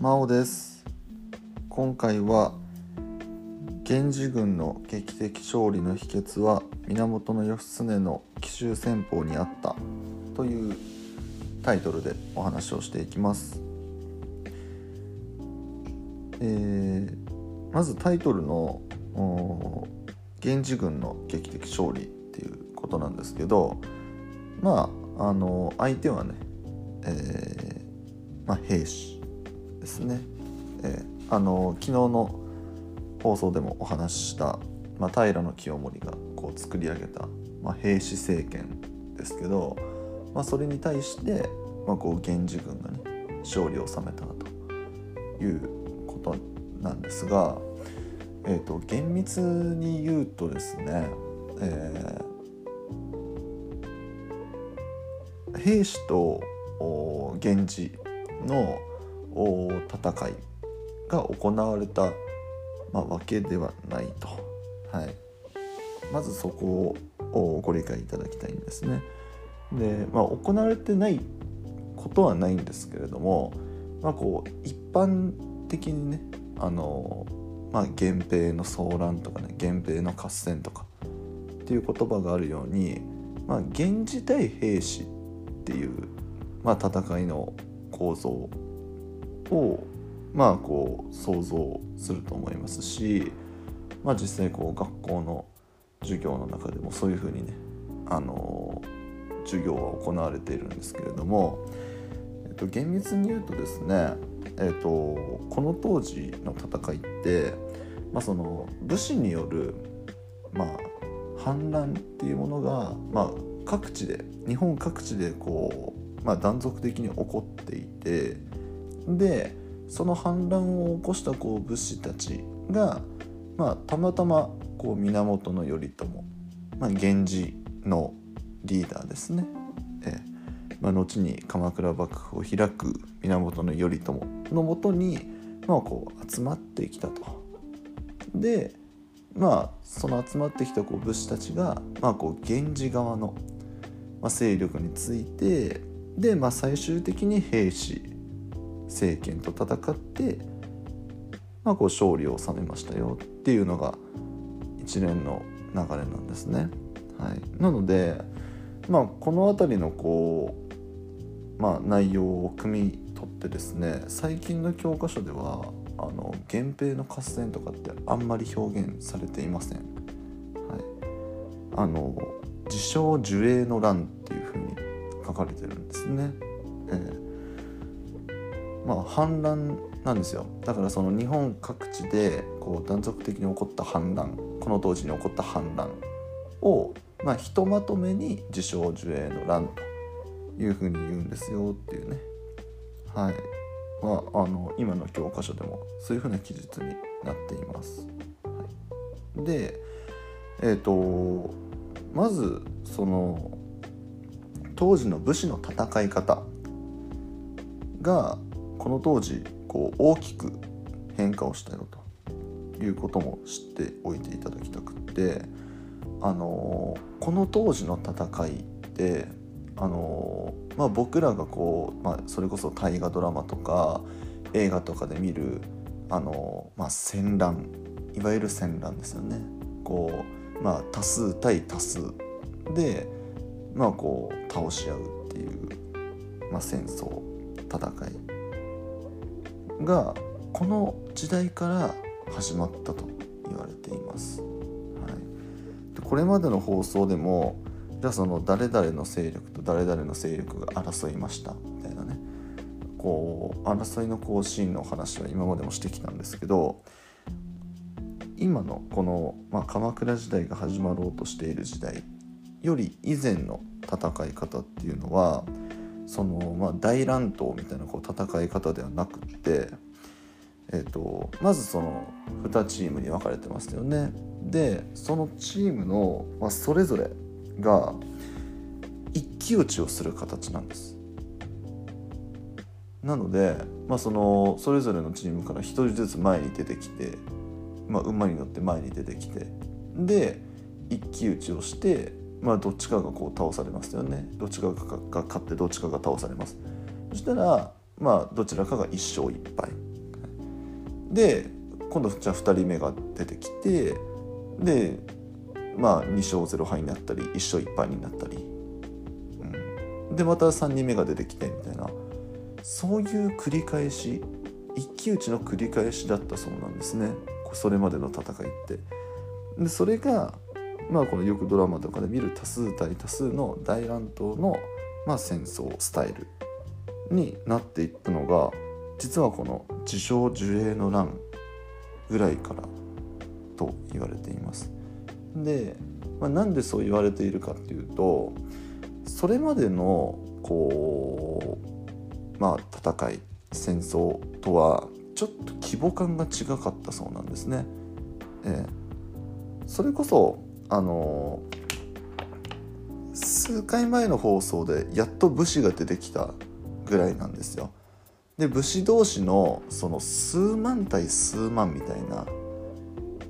真央です。今回は源氏軍の劇的勝利の秘訣は源義経の奇襲戦法にあったというタイトルでお話をしていきます、えーまずタイトルの源氏軍の劇的勝利っていうことなんですけどまああの相手はね、えーまあ、兵士。ですね、えーあの昨日の放送でもお話しした、まあ、平清盛がこう作り上げた、まあ、兵士政権ですけど、まあ、それに対して、まあ、こう源氏軍がね勝利を収めたということなんですが、えー、と厳密に言うとですね、えー兵士と源氏の戦いが行われた、まあ、わけではないと、はい、まずそこをご理解いただきたいんですね。で、まあ、行われてないことはないんですけれども、まあ、こう一般的にねあの、まあ、源平の騒乱とかね源平の合戦とかっていう言葉があるように、まあ、源氏対兵士っていう、まあ、戦いの構造をまあこう想像すると思いますし、まあ、実際こう学校の授業の中でもそういうふうにねあの授業は行われているんですけれども、えっと、厳密に言うとですね、えっと、この当時の戦いって、まあ、その武士による、まあ、反乱っていうものが、まあ、各地で日本各地でこう、まあ、断続的に起こっていてでその反乱を起こしたこう武士たちが、まあ、たまたまこう源頼朝、まあ、源氏のリーダーですね、ええまあ、後に鎌倉幕府を開く源頼朝のもとに、まあ、こう集まってきたと。でまあその集まってきたこう武士たちが、まあ、こう源氏側の、まあ、勢力についてで、まあ、最終的に兵士政権と戦って、まあ、こう勝利を収めましたよっていうのが一連の流れなんですね。はい、なので、まあ、この辺りのこう、まあ、内容を汲み取ってですね最近の教科書ではあの源平の合戦とかってあんまり表現されていません。はい、あの自称樹齢の乱っていうふうに書かれてるんですね。まあ反乱なんですよ。だからその日本各地でこう断続的に起こった反乱この当時に起こった反乱を、まあ、ひとまとめに自称樹齢の乱というふうに言うんですよっていうね。はい。まああの今の教科書でもそういうふうな記述になっています。はい、でえっ、とまずその当時の武士の戦い方がこの当時こう大きく変化をしたよと。いうことも知っておいていただきたくって。あのこの当時の戦いってあの、まあ、僕らがこう、まあ、それこそ大河ドラマとか映画とかで見るあの、まあ、戦乱いわゆる戦乱ですよね。こうまあ、多数対多数で、まあ、こう倒し合うっていう、まあ、戦争戦い。がこの時代から始まったと言われています。はい、でこれまでの放送でもじゃあその誰々の勢力と誰々の勢力が争いましたみたいなねこう争いのこうシーンの話は今までもしてきたんですけど今のこの、まあ、鎌倉時代が始まろうとしている時代より以前の戦い方っていうのはその、まあ、大乱闘みたいなこう戦い方ではなくって、えー、とまずその2チームに分かれてますよね。でそのチームの、まあ、それぞれが一騎打ちをする形なんです。なので、まあ、そのそれぞれのチームから1人ずつ前に出てきて、まあ、馬に乗って前に出てきてで一騎打ちをしてまあどっちかがこう倒されますよね。どっちかが勝ってどっちかが倒されます。そしたらまあどちらかが1勝1敗で今度じゃあ2人目が出てきてでまあ2勝0敗になったり1勝1敗になったり、うん、でまた3人目が出てきてみたいな。そういう繰り返し一騎打ちの繰り返しだったそうなんですね。それまでの戦いって。でそれがまあこのよくドラマとかで見る多数対多数の大乱闘の、まあ、戦争スタイルになっていったのが実はこの自称樹齢の乱ぐらいからと言われていますで、まあ、なんでそう言われているかっていうとそれまでのこうまあ戦い戦争とはちょっと規模感が違かったそうなんですね。えー、それこそあの、数回前の放送でやっと武士が出てきたぐらいなんですよ。で武士同士のその数万対数万みたいな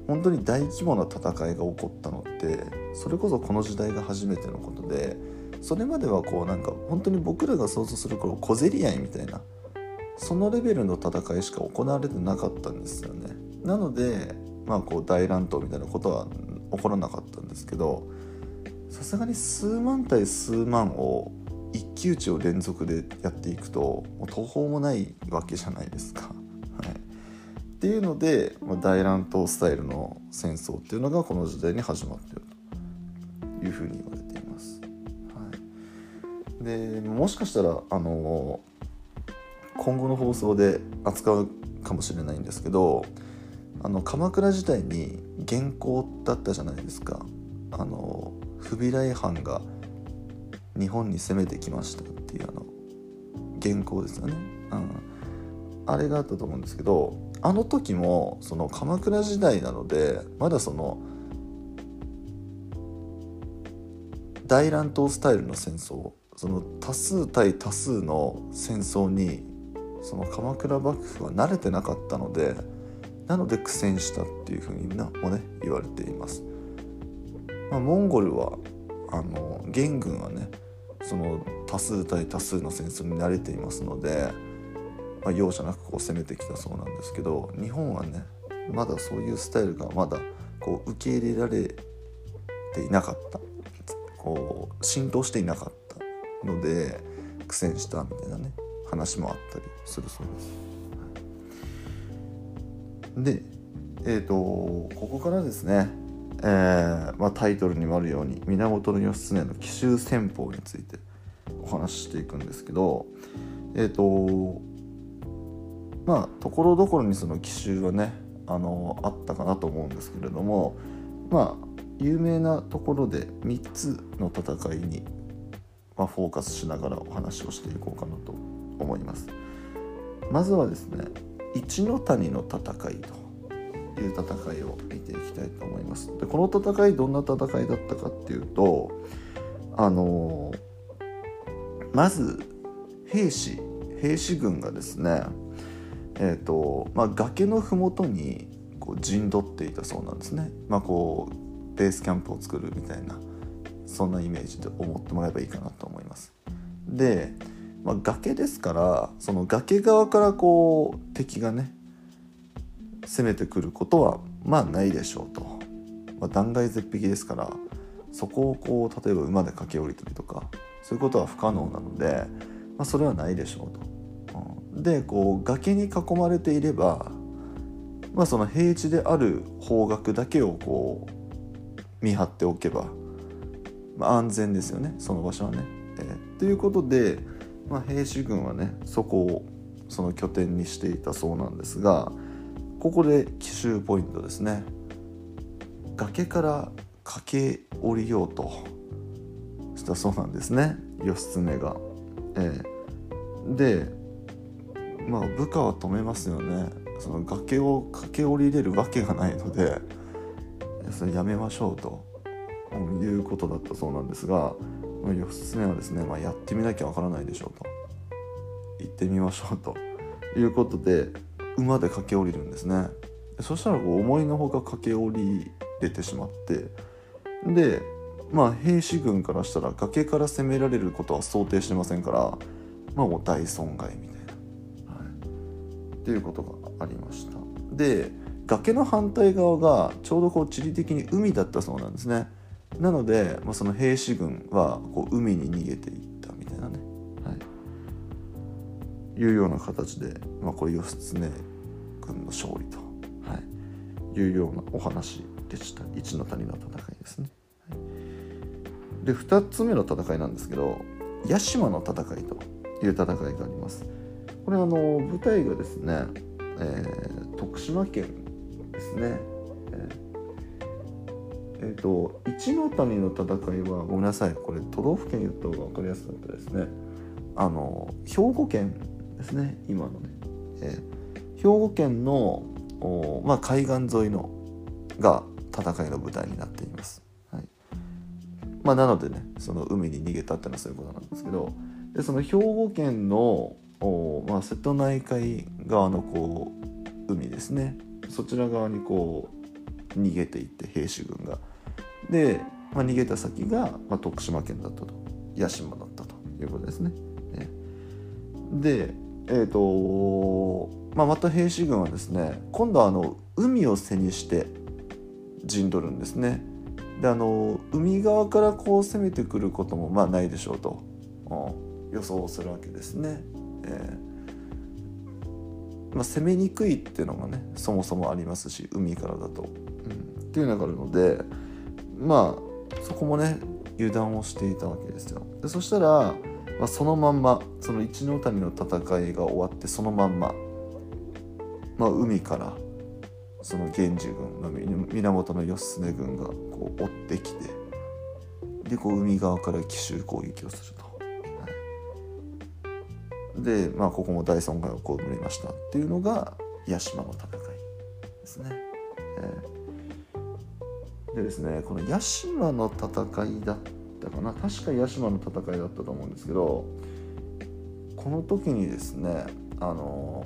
本当に大規模な戦いが起こったのってそれこそこの時代が初めてのことでそれまではこうなんか本当に僕らが想像する頃小競り合いみたいなそのレベルの戦いしか行われてなかったんですよね。なのでまあこう大乱闘みたいなことは起こらなかったんですけどさすがに数万対数万を一騎打ちを連続でやっていくともう途方もないわけじゃないですか。はい、っていうので、まあ、大乱闘スタイルの戦争っていうのがこの時代に始まっているというふうに言われています。はい、でもしかしたらあの今後の放送で扱うかもしれないんですけどあの鎌倉時代に元寇だったじゃないですか。あの不備来藩が日本に攻めてきましたっていうあの元寇ですよね、うん、あれがあったと思うんですけどあの時もその鎌倉時代なのでまだその大乱闘スタイルの戦争その多数対多数の戦争にその鎌倉幕府は慣れてなかったのでなので苦戦したっていうふうにもね言われています。まあ、モンゴルはあの元軍はねその多数対多数の戦争に慣れていますので、まあ、容赦なくこう攻めてきたそうなんですけど日本はねまだそういうスタイルがまだこう受け入れられていなかったこう浸透していなかったので苦戦したみたいなね話もあったりするそうです。で、えーと、ここからですね、えーまあ、タイトルにもあるように源義経の奇襲戦法についてお話ししていくんですけどえっ、ー、とまあところどころにその奇襲はねあのあったかなと思うんですけれどもまあ有名なところで3つの戦いに、まあ、フォーカスしながらお話をしていこうかなと思います。まずはですね一の谷の戦いという戦いを見ていきたいと思います。でこの戦いどんな戦いだったかっていうとあのまず兵士兵士軍がですねえーとまあ、崖の麓にこう陣取っていたそうなんですね、まあ、こうベースキャンプを作るみたいなそんなイメージで思ってもらえばいいかなと思います。でまあ、崖ですからその崖側からこう敵がね攻めてくることはまあないでしょうと、まあ、断崖絶壁ですからそこをこう例えば馬で駆け下りたりとかそういうことは不可能なので、まあ、それはないでしょうと。うん、でこう崖に囲まれていれば、まあ、その平地である方角だけをこう見張っておけば、まあ、安全ですよねその場所はね。えー、ということでまあ、兵士軍はねそこをその拠点にしていたそうなんですがここで奇襲ポイントですね。崖から駆け下りようとしたそうなんですね。義経が。ええ、でまあ部下は止めますよね。その崖を駆け下りれるわけがないのでそれやめましょうということだったそうなんですが、義経はですね、まあ、やってみなきゃわからないでしょうと。行ってみましょうと。いうことで馬で駆け下りるんですね。そしたらこう思いのほか駆け下りれてしまって。でまあ兵士軍からしたら崖から攻められることは想定してませんからまあもう大損害みたいな、はい、っていうことがありました。で崖の反対側がちょうどこう地理的に海だったそうなんですね。なので、まあ、その兵士軍はこう海に逃げていったみたいなね、はい、いうような形で、まあ、これ義経軍の勝利と、はい、いうようなお話でした一の谷の戦いですね。はい、で2つ目の戦いなんですけど屋島の戦いという戦いがあります。これあの舞台がですね、えー、徳島県ですね。えー、えー、と一の谷の戦いはごめんなさいこれ都道府県言った方が分かりやすかったですね。あの兵庫県ですね今のね、えー、兵庫県のお、まあ、海岸沿いのが戦いの舞台になっています。はいまあ、なのでねその海に逃げたってのはそういうことなんですけどでその兵庫県のお、まあ、瀬戸内海側のこう海ですねそちら側にこう逃げていって兵士軍が。で、まあ、逃げた先が、まあ、徳島県だったと。屋島だったということですね。ねでえーとまあ、また兵士軍はですね今度はあの海を背にして陣取るんですね。であの海側からこう攻めてくることもまあないでしょうと、うん、予想するわけですね。えー、まあ、攻めにくいっていうのがねそもそもありますし海からだと、うん、っていうのがあるのでまあそこもね油断をしていたわけですよ。でそしたら、まあ、そのまんまその一ノ谷の戦いが終わってそのまんま、まあ、海からその源氏軍の源義経軍がこう追ってきてでこう海側から奇襲攻撃をすると。でまあここも大損害を被りましたっていうのが屋島の戦いですね。えー、でですねこの屋島の戦いだったかな。確か屋島の戦いだったと思うんですけどこの時にですねあの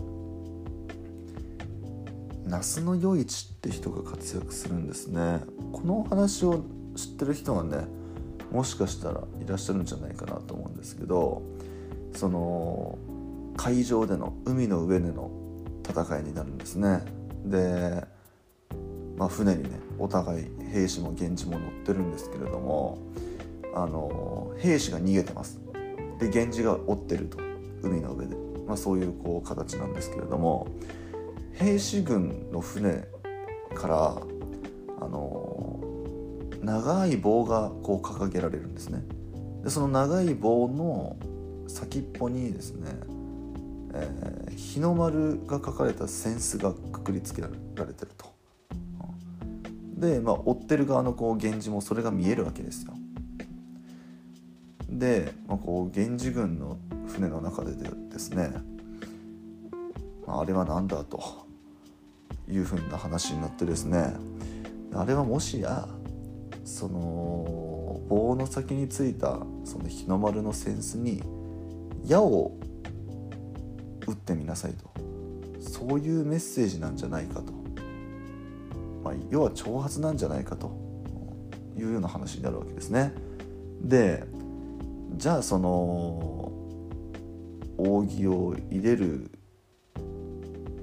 那須与一って人が活躍するんですね。このお話を知ってる人がねもしかしたらいらっしゃるんじゃないかなと思うんですけどその海上での海の上での戦いになるんですね。で、まあ、船にねお互い兵士も源氏も乗ってるんですけれどもあの兵士が逃げてます。で源氏が追ってると海の上で、まあ、そういうこう形なんですけれども兵士軍の船からあの長い棒がこう掲げられるんですね。でその長い棒の先っぽにですね、えー、日の丸が書かれた扇子がくくりつけられてると。で、まあ、追ってる側のこう源氏もそれが見えるわけですよ。で、まあ、こう源氏軍の船の中でですねあれは何だというふうな話になってですねあれはもしやその棒の先についたその日の丸の扇子に矢を打ってみなさいと。そういうメッセージなんじゃないかと、まあ、要は挑発なんじゃないかと。いうような話になるわけですね。でじゃあその扇を入れる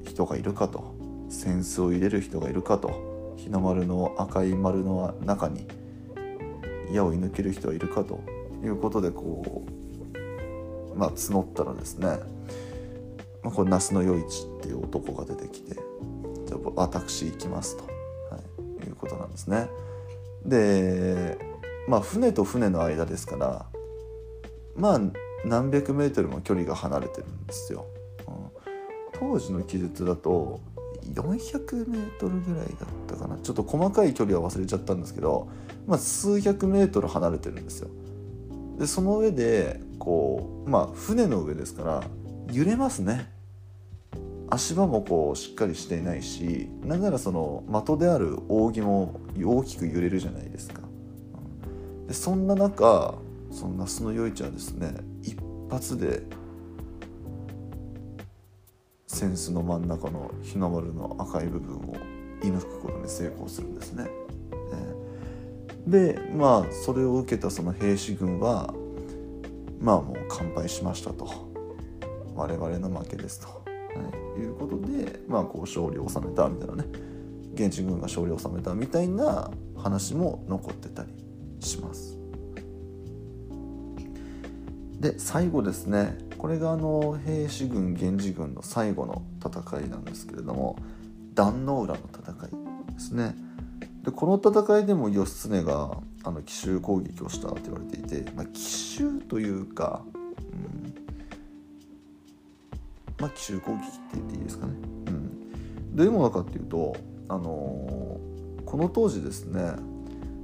人がいるかと。扇子を入れる人がいるかと。日の丸の赤い丸の中に矢を射抜ける人はいるかと。いうことでこうまあ募ったらですね、まあ、これ那須与一っていう男が出てきてじゃあ私行きますと、い、いうことなんですね。でまあ船と船の間ですからまあ何百メートルも距離が離れてるんですよ。うん当時の記述だと 400m ぐらいだったかなちょっと細かい距離は忘れちゃったんですけど、まあ、数百メートル離れてるんですよでその上でこうまあ船の上ですから揺れますね足場もこうしっかりしていないしなんならその的である扇も大きく揺れるじゃないですか。でそんな中その那須の余市はですね一発で扇子の真ん中の日の丸の赤い部分を射抜くことに成功するんですね。でまあそれを受けたその兵士軍はまあもう完敗しましたと。我々の負けですと、い、いうことで、まあ、こう勝利を収めたみたいなね。現地軍が勝利を収めたみたいな話も残ってたりします。で最後ですね。これがあの兵士軍源氏軍の最後の戦いなんですけれども壇ノ浦の戦いですね。でこの戦いでも義経があの奇襲攻撃をしたと言われていて、まあ、奇襲というか、まあ奇襲攻撃って言っていいですかね、うん、どういうものかっていうと、あのー、この当時ですね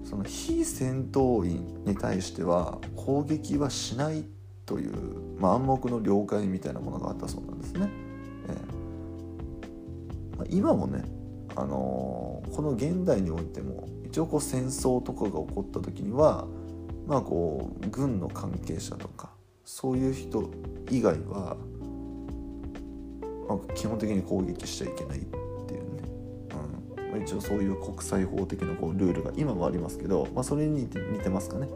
その非戦闘員に対しては攻撃はしないという、まあ、暗黙の了解みたいなものがあったそうなんですね。えーまあ、今もね、あのー、この現代においても一応こう戦争とかが起こった時にはまあこう軍の関係者とかそういう人以外は、まあ、基本的に攻撃しちゃいけないっていうね、うん。まあ、一応そういう国際法的なこうルールが今もありますけど、まあ、それに似てますかね。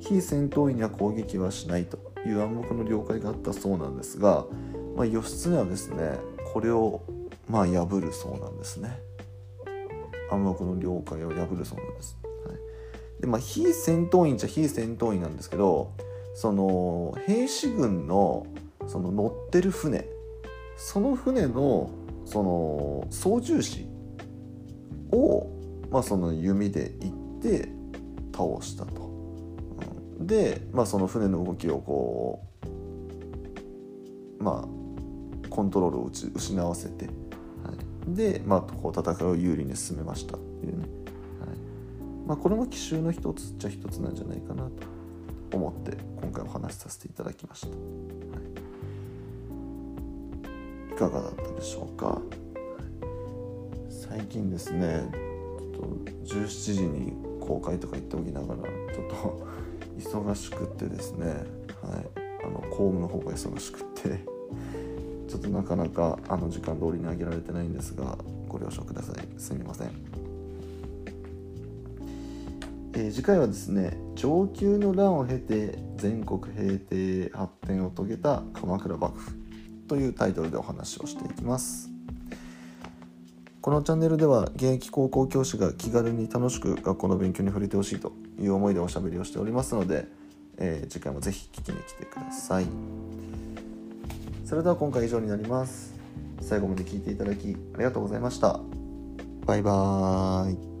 非戦闘員には攻撃はしないという暗黙の了解があったそうなんですが、まあ、義経はですねこれをまあ破るそうなんですね。暗黙の了解を破るそうなんです、はい、でまあ非戦闘員じゃ非戦闘員なんですけどその兵士軍のその乗ってる船その船のその操縦士を、まあ、その弓で行って倒したと。で、まあ、その船の動きをこうまあコントロールを失わせて、はい、で、まあ、こう戦いを有利に進めましたっていうね、はい。まあ、これも奇襲の一つっちゃ一つなんじゃないかなと思って今回お話しさせていただきました、はい、いかがだったでしょうか？最近ですねちょっと17時に公開とか言っておきながらちょっと忙しくってですね、はい、あの公務の方が忙しくってちょっとなかなかあの時間通りに上げられてないんですがご了承ください。すみません、えー、次回はですね上級の乱を経て全国平定発展を遂げた鎌倉幕府。というタイトルでお話をしていきます。このチャンネルでは現役高校教師が気軽に楽しく学校の勉強に触れてほしいという思いでおしゃべりをしておりますので、えー、次回もぜひ聞きに来てください。それでは今回以上になります。最後まで聞いていただきありがとうございました。バイバーイ。